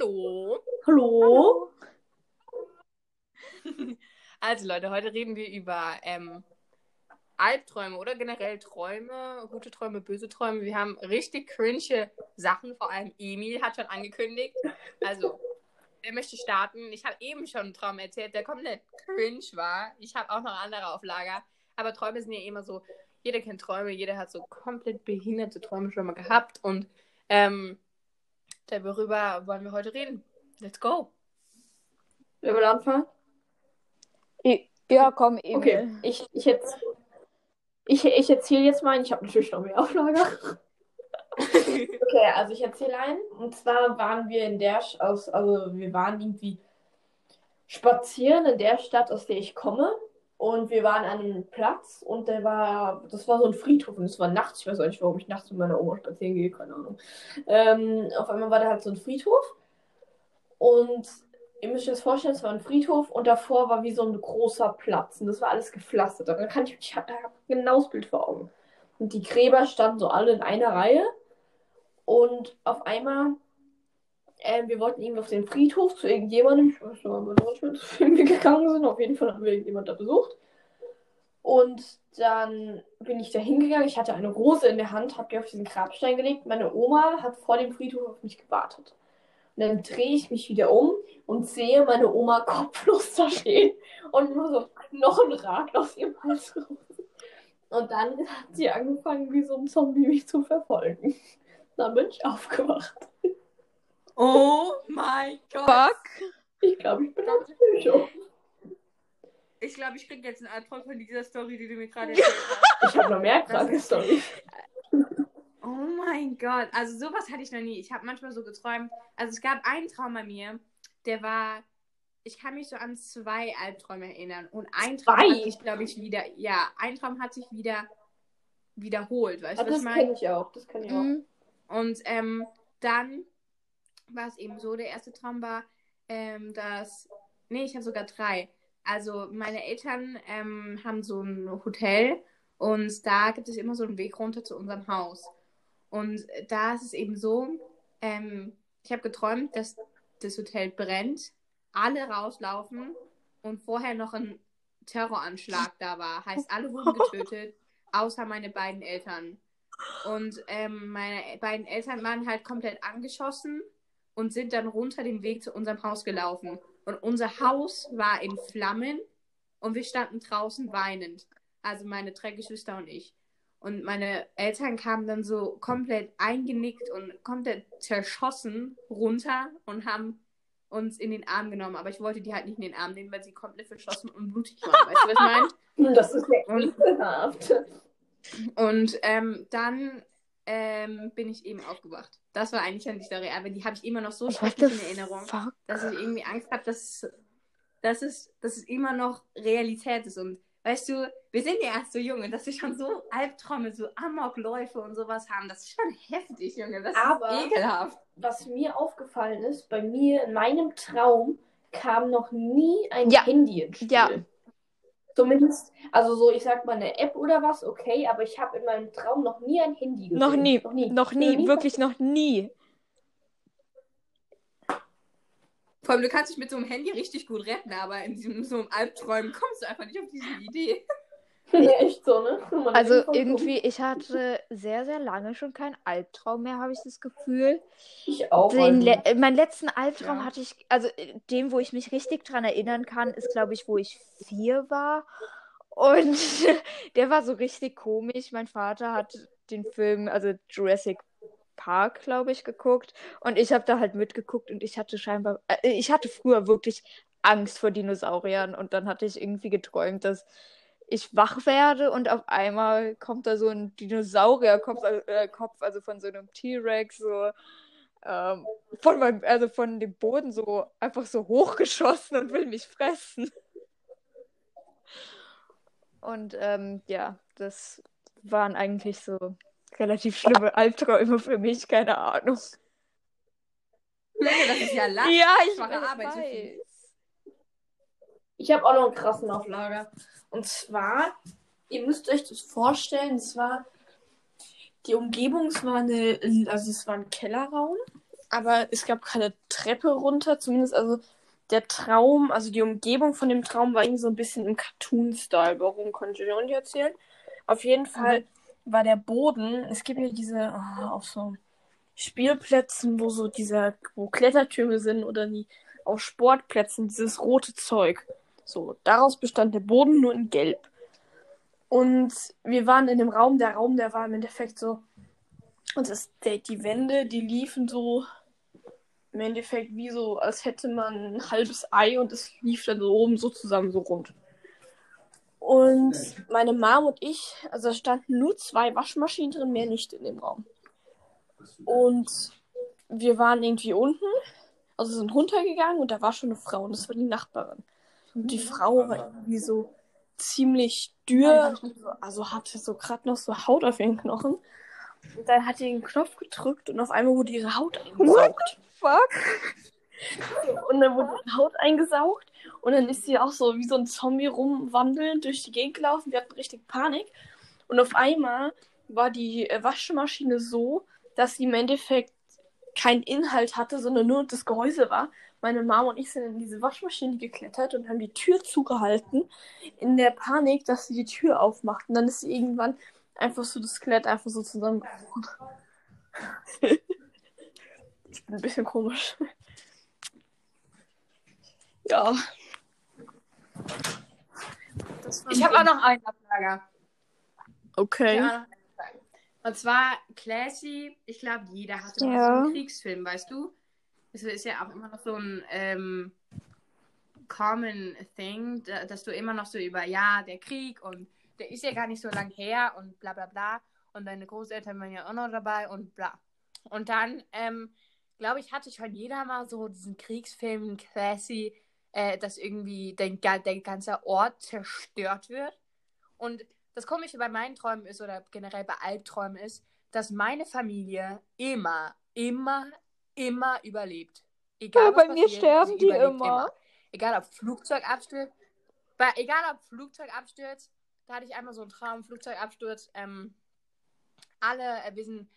Hallo. Hallo? Also Leute, heute reden wir über ähm, Albträume oder generell Träume, gute Träume, böse Träume. Wir haben richtig cringe Sachen, vor allem Emil hat schon angekündigt. Also, wer möchte starten? Ich habe eben schon einen Traum erzählt, der komplett cringe war. Ich habe auch noch andere auf Lager. Aber Träume sind ja immer so, jeder kennt Träume, jeder hat so komplett behinderte Träume schon mal gehabt. Und ähm, darüber wollen wir heute reden. Let's go. Wer will anfangen? Ja, komm, Emil. Okay, ich, ich jetzt. Ich, ich erzähle jetzt mal, ich habe natürlich noch mehr auf Lager. okay, also ich erzähle einen. Und zwar waren wir in der, aus, also wir waren irgendwie spazieren in der Stadt, aus der ich komme. Und wir waren an einem Platz und der war, das war so ein Friedhof und es war nachts. Ich weiß auch nicht, warum ich nachts mit meiner Oma spazieren gehe, keine Ahnung. Ähm, auf einmal war da halt so ein Friedhof und ihr müsst euch das vorstellen, es war ein Friedhof und davor war wie so ein großer Platz und das war alles gepflastert. Und dann kann ich, ich habe hab genau das Bild vor Augen. Und die Gräber standen so alle in einer Reihe und auf einmal, ähm, wir wollten irgendwie auf den Friedhof zu irgendjemandem, ich weiß nicht, zu wem wir gegangen sind, auf jeden Fall haben wir irgendjemand da besucht. Und dann bin ich da hingegangen, ich hatte eine Rose in der Hand, habe die auf diesen Grabstein gelegt. Meine Oma hat vor dem Friedhof auf mich gewartet. Und dann drehe ich mich wieder um und sehe meine Oma kopflos da stehen und nur so Knochen ragt aus ihrem Hals raus. Und dann hat sie angefangen, wie so ein Zombie mich zu verfolgen. Dann bin ich aufgewacht. Oh mein Gott. Fuck. Ich glaube, ich bin ein Psycho. Ich glaube, ich kriege jetzt einen Albtraum von dieser Story, die du mir gerade erzählt hast. Ich habe noch mehr kranke Storys. Oh mein Gott. Also sowas hatte ich noch nie. Ich habe manchmal so geträumt. Also es gab einen Traum bei mir, der war. Ich kann mich so an zwei Albträume erinnern. Und ein Traum Zwei? hat sich, glaube ich, wieder. Ja, ein Traum hat sich wieder wiederholt. Weißt du, ich das meine? kenne ich auch. Das kenne ich auch. Mhm. Und ähm, dann war es eben so, der erste Traum war, ähm, dass, nee, ich habe sogar drei. Also meine Eltern ähm, haben so ein Hotel und da gibt es immer so einen Weg runter zu unserem Haus. Und da ist es eben so, ähm, ich habe geträumt, dass das Hotel brennt, alle rauslaufen und vorher noch ein Terroranschlag da war. Heißt, alle wurden getötet, außer meine beiden Eltern. Und ähm, meine beiden Eltern waren halt komplett angeschossen und sind dann runter den Weg zu unserem Haus gelaufen. Und unser Haus war in Flammen und wir standen draußen weinend. Also meine drei Geschwister und ich. Und meine Eltern kamen dann so komplett eingenickt und komplett zerschossen runter und haben uns in den Arm genommen. Aber ich wollte die halt nicht in den Arm nehmen, weil sie komplett verschossen und blutig waren. Weißt du, was ich meine? Das ist ja Und- ekelhaft. Und ähm, dann ähm, bin ich eben aufgewacht. Das war eigentlich die Story, aber die habe ich immer noch so schrecklich in Erinnerung, fuck? dass ich irgendwie Angst habe, dass, dass, es, dass es immer noch Realität ist. Und weißt du, wir sind ja erst so jung und dass wir schon so Albträume, so Amokläufe und sowas haben, das ist schon heftig, Junge. Das Aber- ist ekelhaft. Was mir aufgefallen ist, bei mir in meinem Traum kam noch nie ein Ja. Handy ins Spiel. Ja. Zumindest, also so, ich sag mal eine App oder was, okay, aber ich habe in meinem Traum noch nie ein Handy gesehen. Noch nie. Noch nie. Noch nie, wirklich noch nie. Vor allem, du kannst dich mit so einem Handy richtig gut retten, aber in diesem, so einem Albträumen kommst du einfach nicht auf diese Idee. Ja, echt so, ne? Man Also irgendwie, ich hatte sehr, sehr lange schon keinen Albtraum mehr, habe ich das Gefühl. Ich auch. Den le meinen letzten Albtraum Ja. hatte ich, also äh, dem, wo ich mich richtig dran erinnern kann, ist, glaube ich, wo ich vier war. Und der war so richtig komisch. Mein Vater hat den Film, also Jurassic Park, glaube ich, geguckt. Und ich habe da halt mitgeguckt und ich hatte scheinbar, äh, ich hatte früher wirklich Angst vor Dinosauriern. Und dann hatte ich irgendwie geträumt, dass ich wach werde und auf einmal kommt da so ein Dinosaurierkopf, äh, Kopf, also von so einem T-Rex, so ähm, von meinem, also von dem Boden so einfach so hochgeschossen und will mich fressen. Und ähm, ja, das waren eigentlich so relativ schlimme Albträume für mich, keine Ahnung. Das ist ja lang. Ja, ich schwache weiß. Ich habe auch noch einen krassen auf Lager. Und zwar, ihr müsst euch das vorstellen, es war die Umgebung, es war eine, also es war ein Kellerraum aber es gab keine Treppe runter, zumindest also der Traum, also die Umgebung von dem Traum war irgendwie so ein bisschen im Cartoon-Style. Warum konnte ich auch nicht erzählen? Auf jeden Fall war der Boden, es gibt ja diese, oh, auf so Spielplätzen, wo so diese, wo Klettertürme sind oder die auf Sportplätzen, dieses rote Zeug. So, daraus bestand der Boden nur in Gelb. Und wir waren in dem Raum, der Raum, der war im Endeffekt so, und das, die Wände, die liefen so im Endeffekt wie so, als hätte man ein halbes Ei und es lief dann so oben so zusammen so rund. Und meine Mom und ich, also standen nur zwei Waschmaschinen drin, mehr nicht in dem Raum. Und wir waren irgendwie unten, also sind runtergegangen und da war schon eine Frau und das war die Nachbarin. Und die Frau war irgendwie so ziemlich dürr, also hatte so gerade noch so Haut auf ihren Knochen. Und dann hat sie den Knopf gedrückt und auf einmal wurde ihre Haut eingesaugt. Fuck. Und dann wurde die Haut eingesaugt und dann ist sie auch so wie so ein Zombie rumwandelnd durch die Gegend gelaufen. Wir hatten richtig Panik. Und auf einmal war die äh, Waschmaschine so, dass sie im Endeffekt keinen Inhalt hatte, sondern nur das Gehäuse war. Meine Mama und ich sind in diese Waschmaschine geklettert und haben die Tür zugehalten, in der Panik, dass sie die Tür aufmacht. Und dann ist sie irgendwann einfach so das Skelett einfach so zusammengebrochen. ich bin ein bisschen komisch. ja. Ich habe auch noch einen Ablager. Okay. Ja. Und zwar Classy, ich glaube, jeder hatte Ja. so einen Kriegsfilm, weißt du? Es ist ja auch immer noch so ein ähm, common thing, da- dass du immer noch so über, ja, der Krieg und der ist ja gar nicht so lang her und bla bla bla. Und deine Großeltern waren ja auch noch dabei und bla. Und dann, ähm, glaube ich, hatte schon jeder mal so diesen Kriegsfilm Classy, äh, dass irgendwie der, der ganze Ort zerstört wird. Und das Komische bei meinen Träumen ist, oder generell bei Albträumen ist, dass meine Familie immer, immer, immer überlebt. Egal, Ja, bei mir passiert, sterben die überlebt immer. Egal ob Flugzeug abstürzt, bei, egal ob Flugzeug abstürzt, da hatte ich einmal so einen Traum, Flugzeugabsturz. Ähm, alle äh, wissen,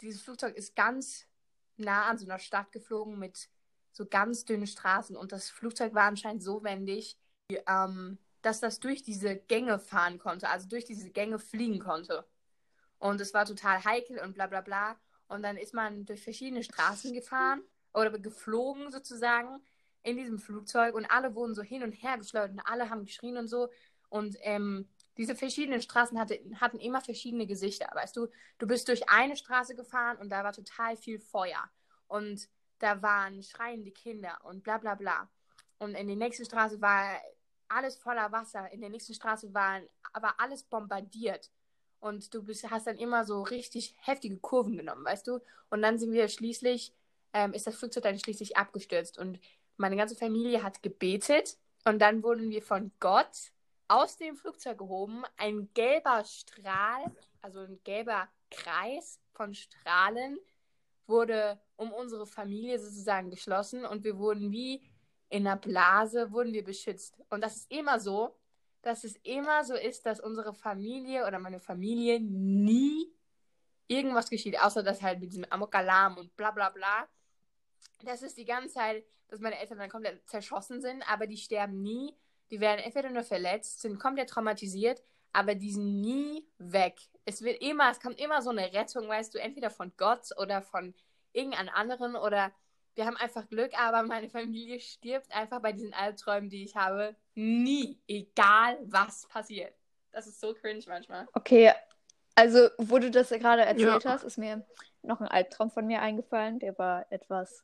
dieses Flugzeug ist ganz nah an so einer Stadt geflogen mit so ganz dünnen Straßen und das Flugzeug war anscheinend so wendig, wie, ähm, dass das durch diese Gänge fahren konnte, also durch diese Gänge fliegen konnte. Und es war total heikel und bla bla bla. Und dann ist man durch verschiedene Straßen gefahren oder geflogen sozusagen in diesem Flugzeug und alle wurden so hin und her geschleudert und alle haben geschrien und so. Und ähm, diese verschiedenen Straßen hatte, hatten immer verschiedene Gesichter. Weißt du, du bist durch eine Straße gefahren und da war total viel Feuer. Und da waren schreiende Kinder und bla bla bla. Und in der nächsten Straße war alles voller Wasser. In der nächsten Straße waren, war alles bombardiert. Und du bist, hast dann immer so richtig heftige Kurven genommen, weißt du? Und dann sind wir schließlich, ähm, ist das Flugzeug dann schließlich abgestürzt. Und meine ganze Familie hat gebetet. Und dann wurden wir von Gott aus dem Flugzeug gehoben. Ein gelber Strahl, also ein gelber Kreis von Strahlen, wurde um unsere Familie sozusagen geschlossen. Und wir wurden wie in einer Blase, wurden wir beschützt. Und das ist immer so, dass es immer so ist, dass unsere Familie oder meine Familie nie irgendwas geschieht, außer dass halt mit diesem Amok-Alarm und bla bla bla. Das ist die ganze Zeit, dass meine Eltern dann komplett zerschossen sind, aber die sterben nie. Die werden entweder nur verletzt, sind komplett traumatisiert, aber die sind nie weg. Es wird immer, es kommt immer so eine Rettung, weißt du, entweder von Gott oder von irgendeinem anderen oder wir haben einfach Glück, aber meine Familie stirbt einfach bei diesen Albträumen, die ich habe, nie, egal was passiert. Das ist so cringe manchmal. Okay, also wo du das gerade erzählt Ja. hast, ist mir noch ein Albtraum von mir eingefallen. Der war etwas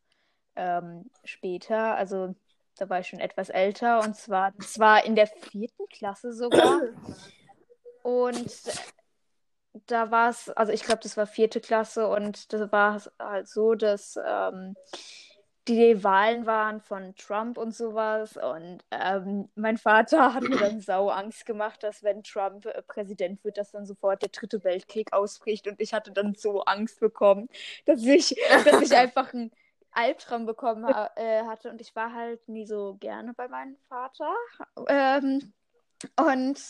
ähm, später, also da war ich schon etwas älter und zwar, das war in der vierten Klasse sogar. Und da war es, also ich glaube, das war vierte Klasse und da war es halt so, dass ähm, die Wahlen waren von Trump und sowas. Und ähm, mein Vater hat mir dann sau Angst gemacht, dass wenn Trump äh, Präsident wird, dass dann sofort der dritte Weltkrieg ausbricht. Und ich hatte dann so Angst bekommen, dass ich, dass ich einfach einen Albtraum bekommen ha äh, hatte. Und ich war halt nie so gerne bei meinem Vater. Ähm, und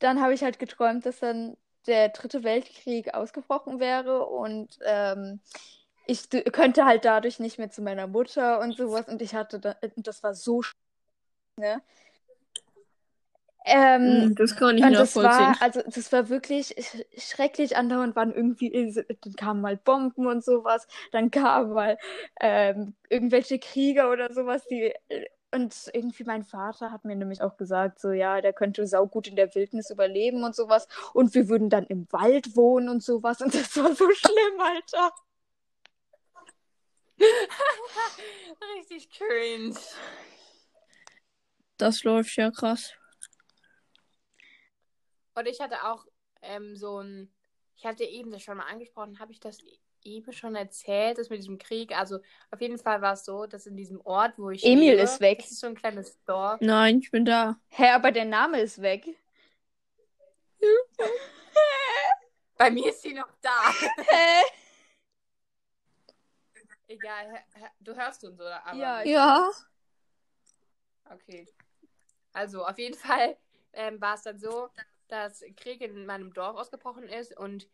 dann habe ich halt geträumt, dass dann der dritte Weltkrieg ausgebrochen wäre und ähm, ich könnte halt dadurch nicht mehr zu meiner Mutter und sowas und ich hatte da, und das war so sch- ne? Ähm, Hm, Das kann ich und das nachvollziehen. war, also das war wirklich sch- schrecklich. Andauernd waren irgendwie, dann kamen mal Bomben und sowas, dann kamen mal ähm, irgendwelche Krieger oder sowas, die und irgendwie mein Vater hat mir nämlich auch gesagt, so ja, der könnte saugut in der Wildnis überleben und sowas. Und wir würden dann im Wald wohnen und sowas. Und das war so schlimm, Alter. Richtig cringe. Das läuft ja krass. Und ich hatte auch ähm, so ein, ich hatte eben das schon mal angesprochen, habe ich das eben schon erzählt, das mit diesem Krieg. Also auf jeden Fall war es so, dass in diesem Ort, wo ich Emil lebe, ist weg. Das ist so ein kleines Dorf. Nein, ich bin da. Hä, aber der Name ist weg. Bei mir ist sie noch da. Hä? Egal, du hörst uns, oder? Aber Ja. Ja. Okay. Also auf jeden Fall ähm, war es dann so, dass Krieg in meinem Dorf ausgebrochen ist und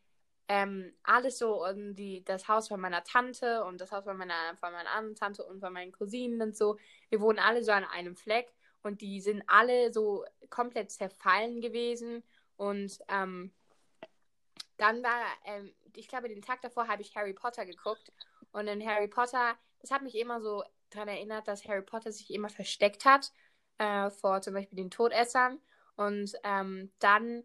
ähm, alles so und die, das Haus von meiner Tante und das Haus von meiner, von meiner anderen Tante und von meinen Cousinen und so, wir wohnen alle so an einem Fleck und die sind alle so komplett zerfallen gewesen und ähm, dann war, ähm, ich glaube, den Tag davor habe ich Harry Potter geguckt und in Harry Potter, das hat mich immer so daran erinnert, dass Harry Potter sich immer versteckt hat äh, vor zum Beispiel den Todessern. Und ähm, dann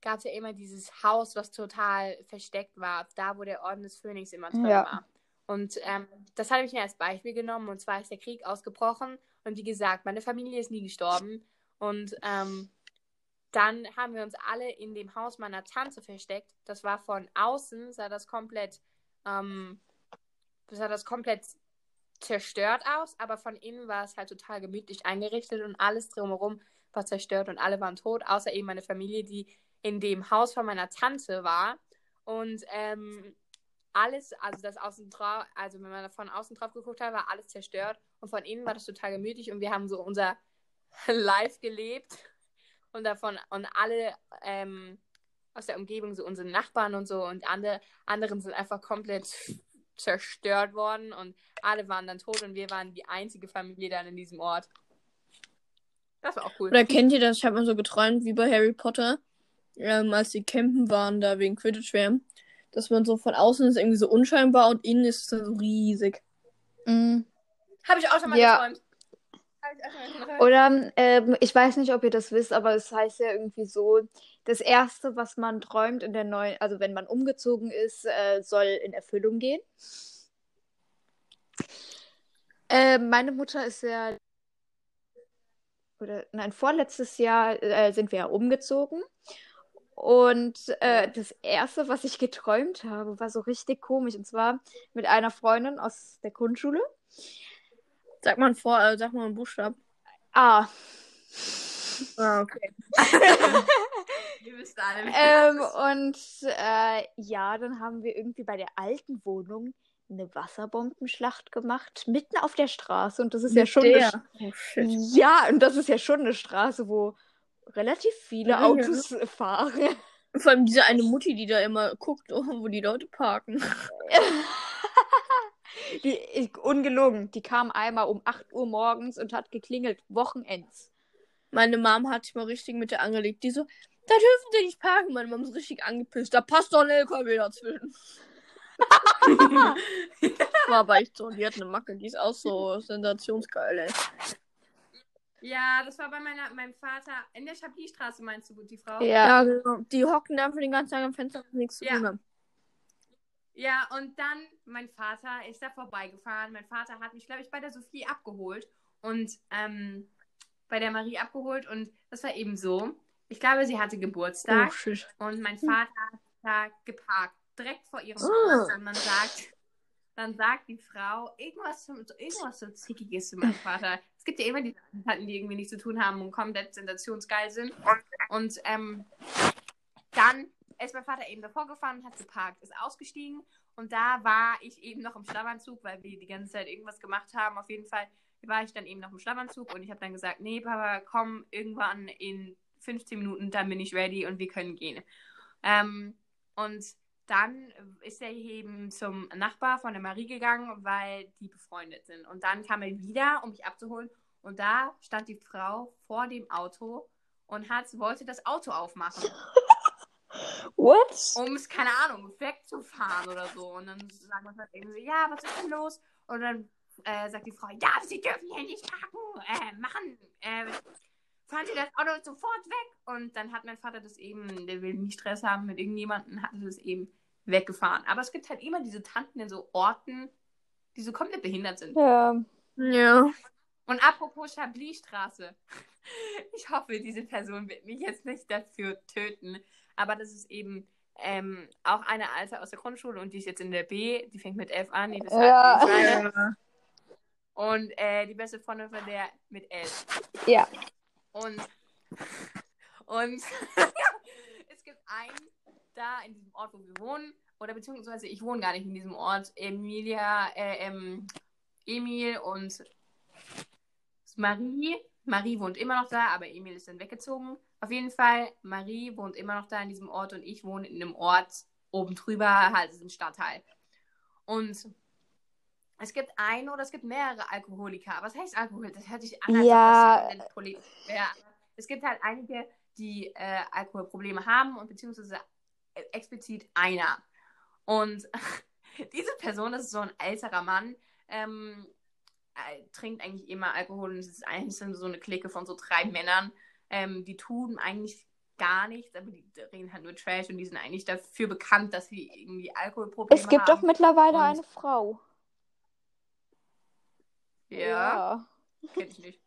gab es ja immer dieses Haus, was total versteckt war, da wo der Orden des Phönix immer drin Ja. war. Und ähm, das habe ich mir als Beispiel genommen. Und zwar ist der Krieg ausgebrochen. Und wie gesagt, meine Familie ist nie gestorben. Und ähm, dann haben wir uns alle in dem Haus meiner Tante versteckt. Das war von außen, sah das komplett, ähm, sah das komplett zerstört aus, aber von innen war es halt total gemütlich eingerichtet und alles drumherum war zerstört und alle waren tot, außer eben meine Familie, die in dem Haus von meiner Tante war. Und ähm, alles, also das außen drauf, also wenn man von außen drauf geguckt hat, war alles zerstört und von innen war das total gemütlich und wir haben so unser Life gelebt und davon und alle ähm, aus der Umgebung, so unsere Nachbarn und so und andere, anderen sind einfach komplett zerstört worden und alle waren dann tot und wir waren die einzige Familie dann in diesem Ort. Das war auch cool. Oder kennt ihr das? Ich habe mal so geträumt, wie bei Harry Potter, ähm, als die campen waren, da wegen Quidditch WM, dass man so von außen ist irgendwie so unscheinbar und innen ist es dann so riesig. Mm. Habe ich auch schon mal Ja. geträumt. Hab ich auch schon mal geträumt. Oder ähm, ich weiß nicht, ob ihr das wisst, aber es heißt ja irgendwie so, das Erste, was man träumt in der neuen, also wenn man umgezogen ist, äh, soll in Erfüllung gehen. Äh, meine Mutter ist ja, oder nein, vorletztes Jahr äh, sind wir ja umgezogen. Und äh, das Erste, was ich geträumt habe, war so richtig komisch. Und zwar mit einer Freundin aus der Grundschule. Sag mal vor, äh, sag mal einen Buchstaben. Ah. Ah, okay. Ihr wisst alle. Ähm, und äh, ja, dann haben wir irgendwie bei der alten Wohnung eine Wasserbombenschlacht gemacht, mitten auf der Straße. Und das ist ja Mit schon eine, der. Oh ja, und das ist ja schon eine Straße, wo relativ viele Ja. Autos äh, fahren. Vor allem diese eine Mutti, die da immer guckt, wo die Leute parken. Die, ich, ungelogen, die kam einmal um 8 Uhr morgens und hat geklingelt, Wochenends. Meine Mom hat sich mal richtig mit der angelegt. Die so, da dürfen sie nicht parken. Meine Mom ist richtig angepisst. Da passt doch ein LKW dazwischen. War aber echt so. Die hat eine Macke. Die ist auch so sensationsgeil, ey. Ja, das war bei meiner, meinem Vater in der Chablis-Straße, meinst du, die Frau? Ja. Ja, genau. Die hocken da für den ganzen Tag am Fenster und nichts zu Ja. tun haben. Ja, und dann, mein Vater ist da vorbeigefahren. Mein Vater hat mich, glaube ich, bei der Sophie abgeholt und ähm, bei der Marie abgeholt. Und das war eben so. Ich glaube, sie hatte Geburtstag Oh, und mein Vater hat da geparkt, direkt vor ihrem Ah. Haus. Und dann sagt, dann sagt die Frau irgendwas, so- irgendwas so Zickiges zu meinem Vater. Es gibt ja immer die Tanten, die irgendwie nichts zu tun haben und komplett sensationsgeil sind. Und ähm, dann ist mein Vater eben davor gefahren hat geparkt, ist ausgestiegen und da war ich eben noch im Schlafanzug, weil wir die ganze Zeit irgendwas gemacht haben. Auf jeden Fall war ich dann eben noch im Schlafanzug und ich habe dann gesagt, nee, Papa, komm irgendwann in 15 Minuten, dann bin ich ready und wir können gehen. Ähm, und dann ist er eben zum Nachbar von der Marie gegangen, weil die befreundet sind. Und dann kam er wieder, um mich abzuholen. Und da stand die Frau vor dem Auto und hat, wollte das Auto aufmachen, What? um es, keine Ahnung, wegzufahren oder so. Und dann sagt man halt irgendwie, ja, was ist denn los? Und dann äh, sagt die Frau, ja, Sie dürfen hier nicht parken, äh, machen, äh, fahren Sie das Auto sofort weg. Und dann hat mein Vater das eben, der will nie Stress haben mit irgendjemandem, hat das eben weggefahren. Aber es gibt halt immer diese Tanten in so Orten, die so komplett behindert sind. Ja. Ja. Und apropos Chablis-Straße. Ich hoffe, diese Person wird mich jetzt nicht dafür töten. Aber das ist eben ähm, auch eine Alte aus der Grundschule und die ist jetzt in der B. Die fängt mit 11 an. Die ist Ja. halt. Und äh, die beste Freundin von der mit 11. Ja. Und, und es gibt einen da in diesem Ort, wo wir wohnen, oder beziehungsweise ich wohne gar nicht in diesem Ort. Emilia, äh, ähm, Emil und Marie. Marie wohnt immer noch da, aber Emil ist dann weggezogen. Auf jeden Fall, Marie wohnt immer noch da in diesem Ort und ich wohne in einem Ort oben drüber, halt ist ein Stadtteil. Und es gibt ein oder es gibt mehrere Alkoholiker. Was heißt Alkohol? Das hört sich an, als Ja. ob das wäre. Es gibt halt einige, die äh, Alkoholprobleme haben und beziehungsweise äh, explizit einer. Und diese Person, das ist so ein älterer Mann, ähm, äh, trinkt eigentlich immer Alkohol und es ist eigentlich so eine Clique von so drei Männern. Ähm, die tun eigentlich gar nichts, aber die reden halt nur Trash und die sind eigentlich dafür bekannt, dass sie irgendwie Alkoholprobleme Es gibt haben. doch mittlerweile Und- eine Frau. Ja, kenn ich nicht.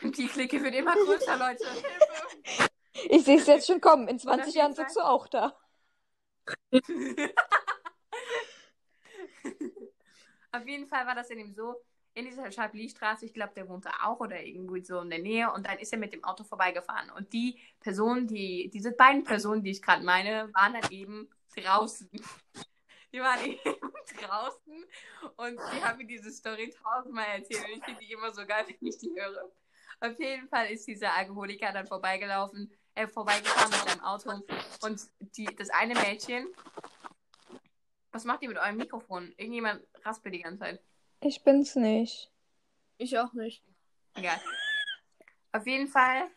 Die Clique wird immer größer, Leute. Ich sehe es jetzt schon kommen. In auf 20 jeden Jahren sitzt du auch da. Auf jeden Fall war das in dem so, in dieser Chablis-Straße, ich glaube, der wohnte auch oder irgendwie so in der Nähe und dann ist er mit dem Auto vorbeigefahren. Und die Personen, die, diese beiden Personen, die ich gerade meine, waren dann eben draußen. Die waren eben draußen und die haben mir diese Story tausendmal erzählt und ich finde die immer so geil, wenn ich die höre. Auf jeden Fall ist dieser Alkoholiker dann vorbeigelaufen, äh, vorbeigefahren mit seinem Auto und die, das eine Mädchen, was macht ihr mit eurem Mikrofon? Irgendjemand raspelt die ganze Zeit. Ich bin's nicht. Ich auch nicht. Egal. Auf jeden Fall.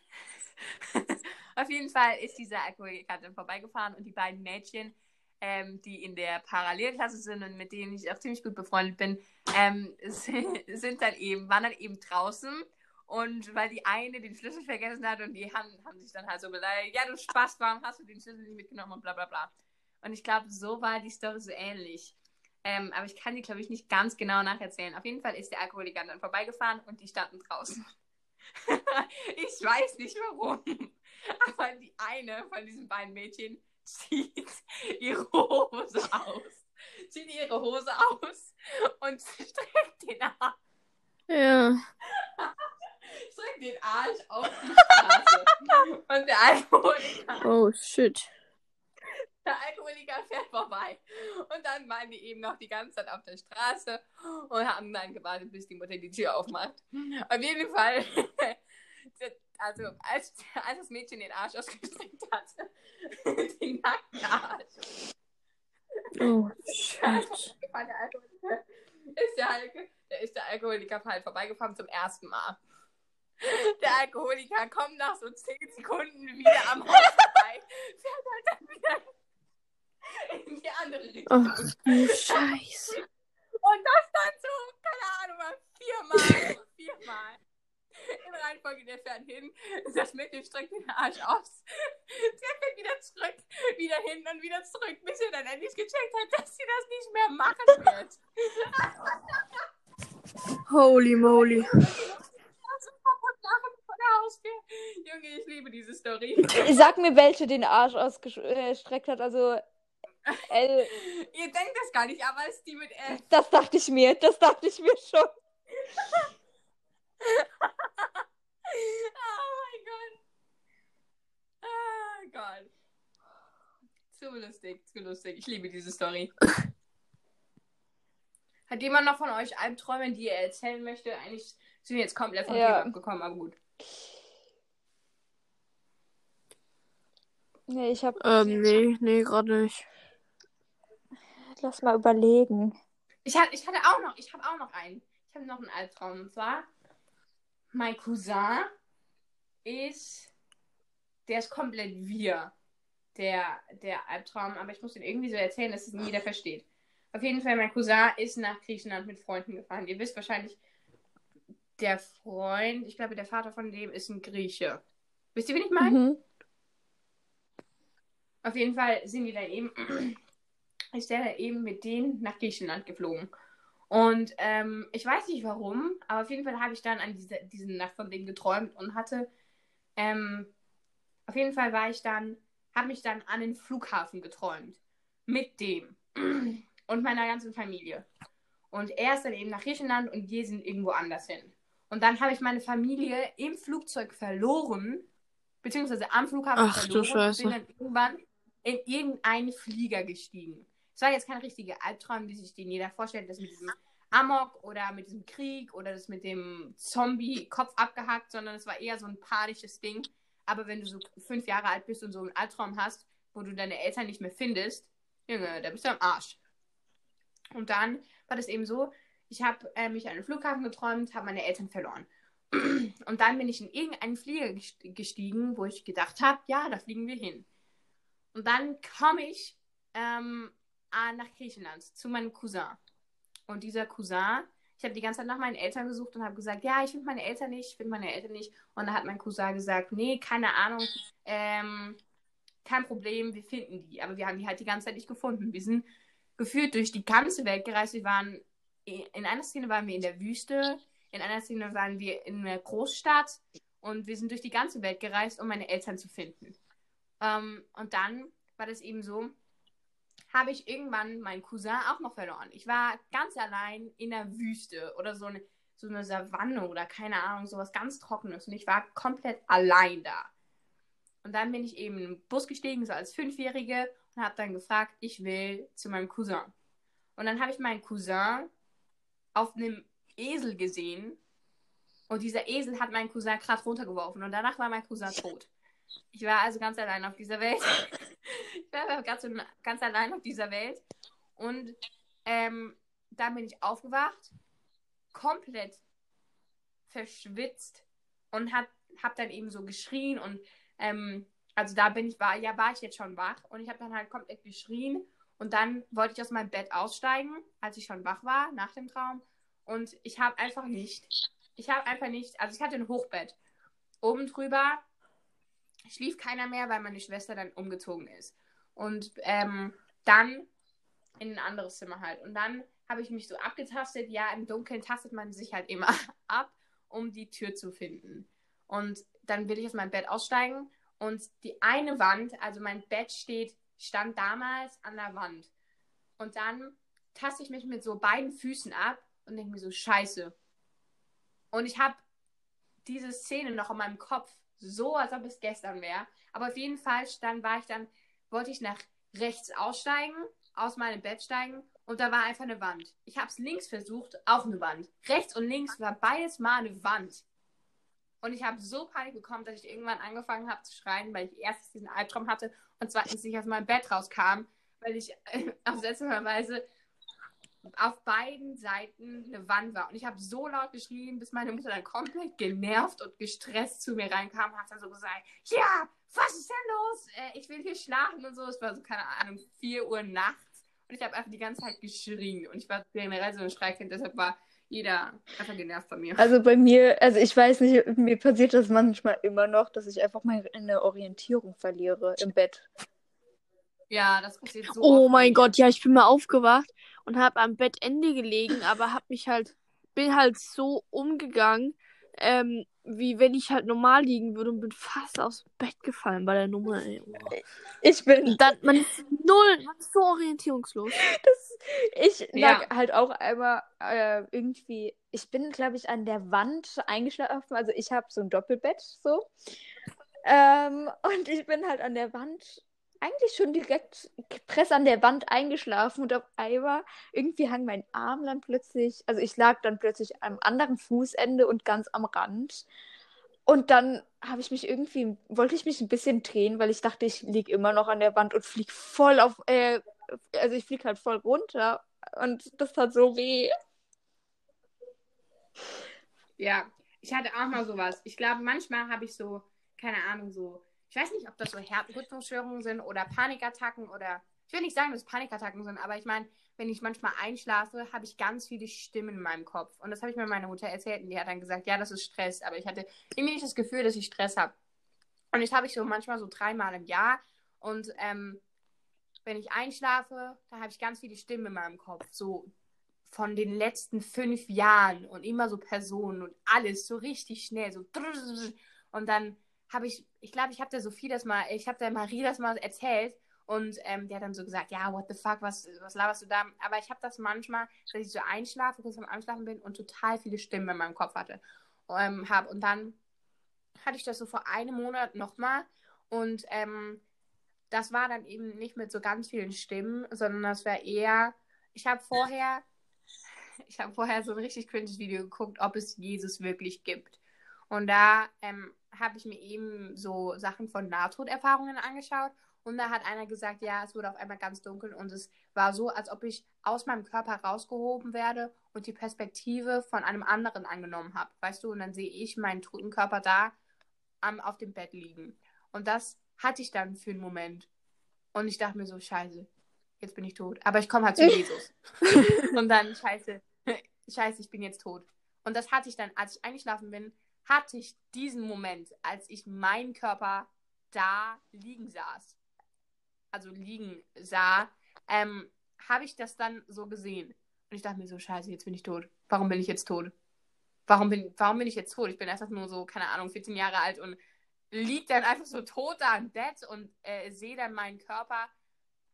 auf jeden Fall ist dieser Alkoholiker dann vorbeigefahren und die beiden Mädchen, ähm, die in der Parallelklasse sind und mit denen ich auch ziemlich gut befreundet bin, ähm, sind, sind dann eben, waren dann eben draußen. Und weil die eine den Schlüssel vergessen hat und die haben, haben sich dann halt so beleidigt, ja, du Spaß, warum hast du den Schlüssel nicht mitgenommen und bla bla bla. Und ich glaube, so war die Story so ähnlich. Ähm, aber ich kann die, glaube ich, nicht ganz genau nacherzählen. Auf jeden Fall ist der Alkoholiker dann vorbeigefahren und die standen draußen. ich weiß nicht warum. Aber die eine von diesen beiden Mädchen zieht ihre Hose aus. Zieht ihre Hose aus und streckt den Arsch, Ja. streckt den Arsch auf die Straße. Und der Alkoholiker Oh, shit. Der Alkoholiker fährt vorbei. Und dann waren die eben noch die ganze Zeit auf der Straße und haben dann gewartet, bis die Mutter die Tür aufmacht. Auf jeden Fall, also als, als das Mädchen den Arsch ausgestreckt hatte, den nackten Arsch, Oh, shit. war der Alkoholiker, ist der, Alko- da ist der Alkoholiker halt vorbeigefahren zum ersten Mal. Der Alkoholiker kommt nach so 10 Sekunden wieder am Haus vorbei, fährt halt dann wieder in die andere Richtung. Ach du Scheiße. Und das dann so, keine Ahnung, mal viermal, viermal. In Reihenfolge, der fährt hin, das Mädchen streckt den Arsch aus. Der fährt wieder zurück, wieder hin und wieder zurück, bis er dann endlich gecheckt hat, dass sie das nicht mehr machen wird. Holy moly. Junge, ich liebe diese Story. Sag mir, welche den Arsch ausgestreckt hat. Also, L. Ihr denkt das gar nicht, aber es ist die mit F. Das dachte ich mir. Das dachte ich mir schon. Oh mein Gott. Oh Gott. Zu lustig, zu lustig. Ich liebe diese Story. Hat jemand noch von euch Albträume, die er erzählen möchte? Eigentlich sind wir jetzt komplett vom Ja. Thema abgekommen, aber gut. Nee, ich hab. Ähm, nee, nee, gerade nicht. Lass mal überlegen. Ich hatte, ich hatte auch noch, ich habe auch noch einen. Ich habe noch einen Albtraum. Und zwar, mein Cousin ist, der ist komplett wir, der, der Albtraum. Aber ich muss den irgendwie so erzählen, dass es nie jeder versteht. Auf jeden Fall, mein Cousin ist nach Griechenland mit Freunden gefahren. Ihr wisst wahrscheinlich, der Freund, ich glaube, der Vater von dem ist ein Grieche. Wisst ihr, wen ich meine? Mhm. Auf jeden Fall sind die dann eben, ist der dann eben mit denen nach Griechenland geflogen. Und ähm, ich weiß nicht warum, aber auf jeden Fall habe ich dann an diese, diese Nacht von denen geträumt und hatte, ähm, auf jeden Fall war ich dann, habe mich dann an den Flughafen geträumt. Mit dem. und meiner ganzen Familie. Und er ist dann eben nach Griechenland und wir sind irgendwo anders hin. Und dann habe ich meine Familie im Flugzeug verloren, beziehungsweise am Flughafen Ach, du verloren und bin dann irgendwann in irgendeinen Flieger gestiegen. Es war jetzt kein richtiger Albtraum, wie sich den jeder vorstellt, das mit diesem Amok oder mit diesem Krieg oder das mit dem Zombie-Kopf abgehackt, sondern es war eher so ein panisches Ding. Aber wenn du so fünf Jahre alt bist und so einen Albtraum hast, wo du deine Eltern nicht mehr findest, Junge, da bist du am Arsch. Und dann war das eben so, ich habe äh, mich an einen Flughafen geträumt, habe meine Eltern verloren. Und dann bin ich in irgendeinen Flieger gest- gestiegen, wo ich gedacht habe, ja, da fliegen wir hin. Und dann komme ich ähm, ah, nach Griechenland zu meinem Cousin. Und dieser Cousin, ich habe die ganze Zeit nach meinen Eltern gesucht und habe gesagt, ja, ich finde meine Eltern nicht, ich finde meine Eltern nicht. Und dann hat mein Cousin gesagt, nee, keine Ahnung, ähm, kein Problem, wir finden die. Aber wir haben die halt die ganze Zeit nicht gefunden. Wir sind gefühlt durch die ganze Welt gereist. Wir waren, in einer Szene waren wir in der Wüste, in einer Szene waren wir in einer Großstadt und wir sind durch die ganze Welt gereist, um meine Eltern zu finden. Ähm, und dann war das eben so, habe ich irgendwann meinen Cousin auch noch verloren. Ich war ganz allein in der Wüste oder so eine, so eine Savanne oder keine Ahnung, sowas ganz Trockenes. Und ich war komplett allein da. Und dann bin ich eben in den Bus gestiegen, so als Fünfjährige, und habe dann gefragt, ich will zu meinem Cousin. Und dann habe ich meinen Cousin auf einem Esel gesehen. Und dieser Esel hat meinen Cousin gerade runtergeworfen. Und danach war mein Cousin tot. Ich war also ganz allein auf dieser Welt. War ganz, ganz allein auf dieser Welt. Und ähm, dann bin ich aufgewacht, komplett verschwitzt und hab, hab dann eben so geschrien und ähm, also da bin ich, war, ja, war ich jetzt schon wach und ich habe dann halt komplett geschrien und dann wollte ich aus meinem Bett aussteigen, als ich schon wach war, nach dem Traum. Und ich habe einfach nicht, ich habe einfach nicht, also ich hatte ein Hochbett. Oben drüber schlief keiner mehr, weil meine Schwester dann umgezogen ist. Und ähm, dann in ein anderes Zimmer halt. Und dann habe ich mich so abgetastet. Ja, im Dunkeln tastet man sich halt immer ab, um die Tür zu finden. Und dann will ich aus meinem Bett aussteigen. Und die eine Wand, also mein Bett steht, stand damals an der Wand. Und dann taste ich mich mit so beiden Füßen ab und denke mir so, scheiße. Und ich habe diese Szene noch in meinem Kopf, so als ob es gestern wäre. Aber auf jeden Fall, dann war ich dann, wollte ich nach rechts aussteigen, aus meinem Bett steigen und da war einfach eine Wand. Ich habe es links versucht, auch eine Wand. Rechts und links war beides mal eine Wand. Und ich habe so Panik bekommen, dass ich irgendwann angefangen habe zu schreien, weil ich erstens diesen Albtraum hatte und zweitens nicht aus meinem Bett rauskam, weil ich äh, auf seltsamerweise auf beiden Seiten eine Wand war. Und ich habe so laut geschrien, bis meine Mutter dann komplett genervt und gestresst zu mir reinkam und hat dann so gesagt, ja, was ist denn los? Äh, ich will hier schlafen und so. Es war so, keine Ahnung, 4 Uhr nachts. Und ich habe einfach die ganze Zeit geschrien. Und ich war generell so ein Schreikind, deshalb war jeder einfach genervt von mir. Also bei mir, also ich weiß nicht, mir passiert das manchmal immer noch, dass ich einfach meine Orientierung verliere im Bett. Ja, das passiert so Oh oft mein mir. Gott, ja, ich bin mal aufgewacht und habe am Bettende gelegen, aber hab mich halt, bin halt so umgegangen, ähm, wie wenn ich halt normal liegen würde und bin fast aus dem Bett gefallen bei der Nummer. Ey. Oh. Ich bin, Dann, man ist null, man ist so orientierungslos. das, ich Ja. lag halt auch einmal äh, irgendwie, ich bin, glaube ich, an der Wand eingeschlafen. Also ich habe so ein Doppelbett so. Ähm, und ich bin halt an der Wand, eigentlich schon direkt press an der Wand eingeschlafen und auf einmal irgendwie hang mein Arm dann plötzlich, also ich lag dann plötzlich am anderen Fußende und ganz am Rand. Und dann habe ich mich irgendwie, wollte ich mich ein bisschen drehen, weil ich dachte, ich lieg immer noch an der Wand und flieg voll auf, äh, also ich fliege halt voll runter und das tat so weh. Ja, ich hatte auch mal sowas. Ich glaube, manchmal habe ich so, keine Ahnung, so, ich weiß nicht, ob das so Herzrhythmusstörungen sind oder Panikattacken oder, ich will nicht sagen, dass es Panikattacken sind, aber ich meine, wenn ich manchmal einschlafe, habe ich ganz viele Stimmen in meinem Kopf. Und das habe ich mir meiner Mutter erzählt und die hat dann gesagt, ja, das ist Stress. Aber ich hatte irgendwie nicht das Gefühl, dass ich Stress habe. Und das habe ich so manchmal so dreimal im Jahr. Und ähm, wenn ich einschlafe, dann habe ich ganz viele Stimmen in meinem Kopf. So von den letzten fünf Jahren und immer so Personen und alles so richtig schnell. So und dann habe ich, ich glaube, ich habe der Sophie das mal, ich habe der Marie das mal erzählt und ähm, der hat dann so gesagt, ja, what the fuck, was, was laberst du da? Aber ich habe das manchmal, dass ich so einschlafe, kurz am Einschlafen bin und total viele Stimmen in meinem Kopf hatte. Ähm, hab. Und dann hatte ich das so vor einem Monat nochmal. Und ähm, das war dann eben nicht mit so ganz vielen Stimmen, sondern das war eher, ich habe vorher, ich habe vorher so ein richtig cringes Video geguckt, ob es Jesus wirklich gibt. Und da ähm, habe ich mir eben so Sachen von Nahtoderfahrungen angeschaut und da hat einer gesagt, ja, es wurde auf einmal ganz dunkel und es war so, als ob ich aus meinem Körper rausgehoben werde und die Perspektive von einem anderen angenommen habe. Weißt du, und dann sehe ich meinen toten Körper da am, auf dem Bett liegen. Und das hatte ich dann für einen Moment. Und ich dachte mir so, scheiße, jetzt bin ich tot. Aber ich komme halt zu Jesus. und dann, scheiße, scheiße, ich bin jetzt tot. Und das hatte ich dann, als ich eingeschlafen bin, hatte ich diesen Moment, als ich meinen Körper da liegen saß also liegen sah, ähm, habe ich das dann so gesehen. Und ich dachte mir so, scheiße, jetzt bin ich tot. Warum bin ich jetzt tot? Warum bin, warum bin ich jetzt tot? Ich bin einfach nur so, keine Ahnung, 14 Jahre alt und liegt dann einfach so tot da im Bett und äh, sehe dann meinen Körper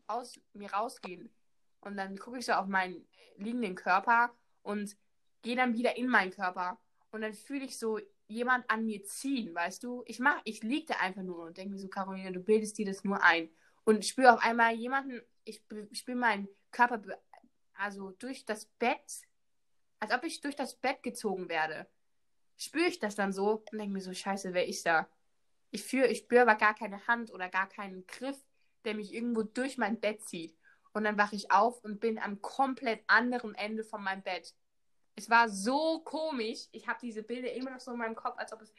aus mir rausgehen. Und dann gucke ich so auf meinen liegenden Körper und gehe dann wieder in meinen Körper. Und dann fühle ich so jemand an mir ziehen, weißt du? Ich mach, ich liege da einfach nur und denke mir so, Caroline, du bildest dir das nur ein und spüre auf einmal jemanden, ich spüre meinen Körper, also durch das Bett, als ob ich durch das Bett gezogen werde. Spüre ich das dann so und denke mir so, scheiße, wer ist da? Ich, fühl, ich spüre aber gar keine Hand oder gar keinen Griff, der mich irgendwo durch mein Bett zieht. Und dann wache ich auf und bin am komplett anderen Ende von meinem Bett. Es war so komisch. Ich habe diese Bilder immer noch so in meinem Kopf, als ob es.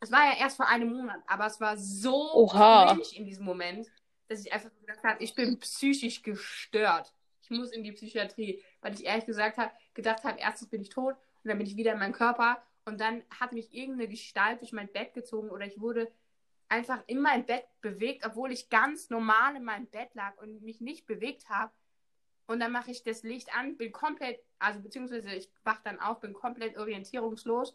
Es war ja erst vor einem Monat, aber es war so Oha. komisch in diesem Moment dass ich einfach gedacht habe, ich bin psychisch gestört. Ich muss in die Psychiatrie, weil ich ehrlich gesagt habe, gedacht habe, erstens bin ich tot und dann bin ich wieder in meinem Körper und dann hat mich irgendeine Gestalt durch mein Bett gezogen oder ich wurde einfach in mein Bett bewegt, obwohl ich ganz normal in meinem Bett lag und mich nicht bewegt habe. Und dann mache ich das Licht an, bin komplett, also beziehungsweise ich wach dann auf, bin komplett orientierungslos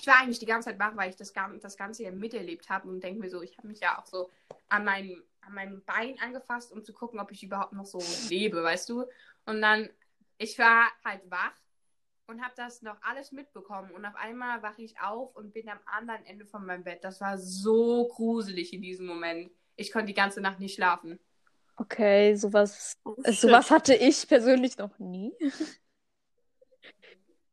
ich war eigentlich die ganze Zeit wach, weil ich das, das Ganze ja miterlebt habe und denke mir so, ich habe mich ja auch so an meinem, an meinem Bein angefasst, um zu gucken, ob ich überhaupt noch so lebe, weißt du? Und dann, ich war halt wach und habe das noch alles mitbekommen und auf einmal wache ich auf und bin am anderen Ende von meinem Bett. Das war so gruselig in diesem Moment. Ich konnte die ganze Nacht nicht schlafen. Okay, sowas, oh, sowas hatte ich persönlich noch nie.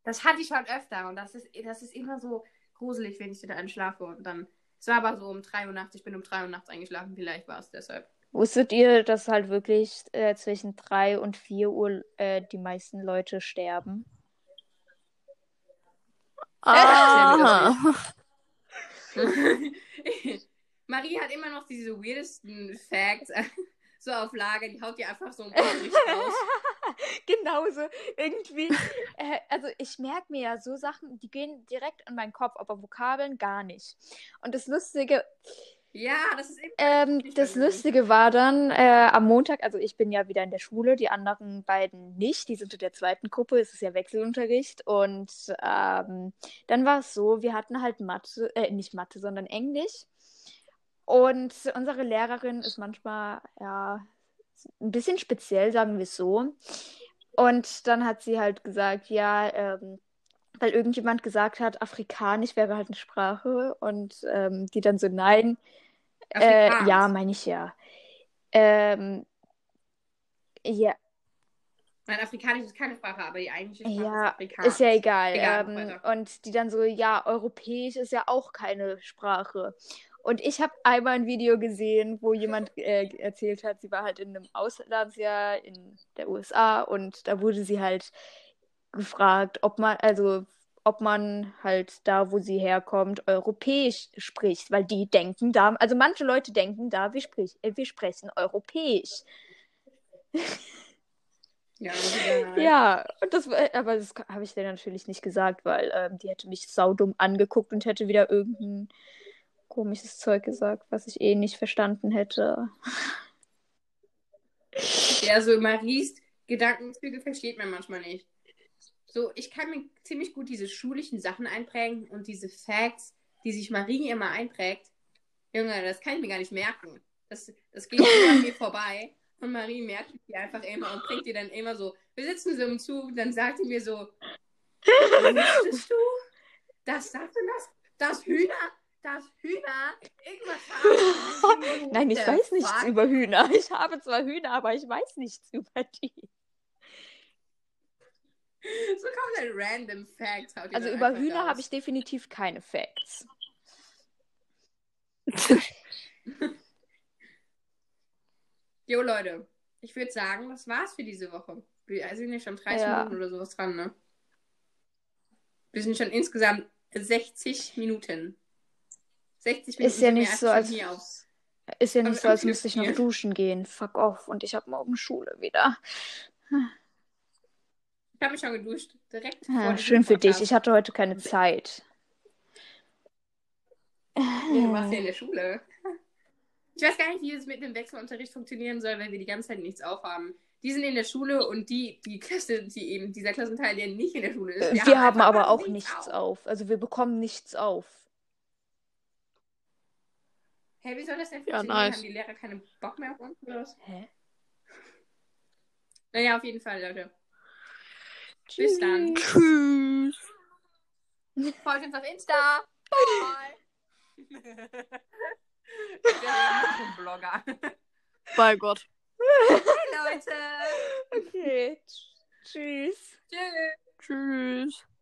Das hatte ich schon öfter und das ist, das ist immer so gruselig, wenn ich wieder einschlafe. Und dann, es war aber so um 3 Uhr nachts, ich bin um 3 Uhr nachts eingeschlafen, vielleicht war es deshalb. Wusstet ihr, dass halt wirklich äh, zwischen 3 und 4 Uhr äh, die meisten Leute sterben? Ah. Marie hat immer noch diese weirdesten Facts so auf Lager, die haut dir einfach so ein Bericht raus. Genauso. Irgendwie. Äh, also ich merke mir ja so Sachen, die gehen direkt in meinen Kopf, aber Vokabeln gar nicht. Und das Lustige. Ja, das ist ähm, Das Lustige war dann äh, am Montag, also ich bin ja wieder in der Schule, die anderen beiden nicht, die sind in der zweiten Gruppe, es ist ja Wechselunterricht. Und ähm, dann war es so, wir hatten halt Mathe, äh, nicht Mathe, sondern Englisch. Und unsere Lehrerin ist manchmal, ja, ein bisschen speziell, sagen wir es so. Und dann hat sie halt gesagt, ja, ähm, weil irgendjemand gesagt hat, Afrikanisch wäre halt eine Sprache. Und ähm, die dann so, nein. Äh, ja, meine ich ja. Ähm, ja. Mein Afrikanisch ist keine Sprache, aber die eigentliche Sprache ja, ist Afrikanisch. Ist ja egal. egal ähm, und die dann so, ja, Europäisch ist ja auch keine Sprache. Und ich habe einmal ein Video gesehen, wo jemand äh, erzählt hat, sie war halt in einem Auslandsjahr in der USA und da wurde sie halt gefragt, ob man, also ob man halt da, wo sie herkommt, europäisch spricht, weil die denken da, also manche Leute denken da, wir, sprich, äh, wir sprechen europäisch. Ja, wieder. Ja, und das, aber das habe ich dir natürlich nicht gesagt, weil ähm, die hätte mich saudumm angeguckt und hätte wieder irgendein komisches Zeug gesagt, was ich eh nicht verstanden hätte. Ja, so Maries Gedankenzüge versteht man manchmal nicht. So, ich kann mir ziemlich gut diese schulischen Sachen einprägen und diese Facts, die sich Marie immer einprägt. Junge, das kann ich mir gar nicht merken. Das, das geht an mir vorbei. Und Marie merkt die einfach immer und bringt die dann immer so. Wir sitzen so im Zug, dann sagt sie mir so: Wusstest du, das und das, das Hühner, das Hühner irgendwas haben? Nein, ich weiß nichts fuck? über Hühner. Ich habe zwar Hühner, aber ich weiß nichts über die. So kommt ein random Fact. Also über Hühner habe ich definitiv keine Facts. Jo, Leute, ich würde sagen, das war's für diese Woche. Wir sind ja schon 30 Ja. Minuten oder sowas dran, ne? Wir sind schon insgesamt 60 Minuten. 60 Minuten Ist ja nicht so, als- aufs- Ist ja Aber nicht so, als müsste ich noch duschen gehen. Fuck off. Und ich habe morgen Schule wieder. Ich habe mich schon geduscht. Direkt Ja, schön für dich. Ich hatte heute keine Zeit. Ja, du warst ja in der Schule. Ich weiß gar nicht, wie es mit dem Wechselunterricht funktionieren soll, weil wir die ganze Zeit nichts aufhaben. Die sind in der Schule und die, die Klasse, die eben, dieser Klassenteil, der nicht in der Schule ist. Wir, haben einfach aber auch nichts nichts auf. Also wir bekommen nichts auf. Hey, wie soll das denn Ja, funktionieren? nice. Haben die Lehrer keinen Bock mehr auf uns oder was? Hä? Naja, auf jeden Fall, Leute. Bis dann. Tschüss. Folgt uns auf Insta. Bye. Der Blogger. Bei Gott. Hey, Leute. Okay. Tschüss. Tschüss. Tschüss.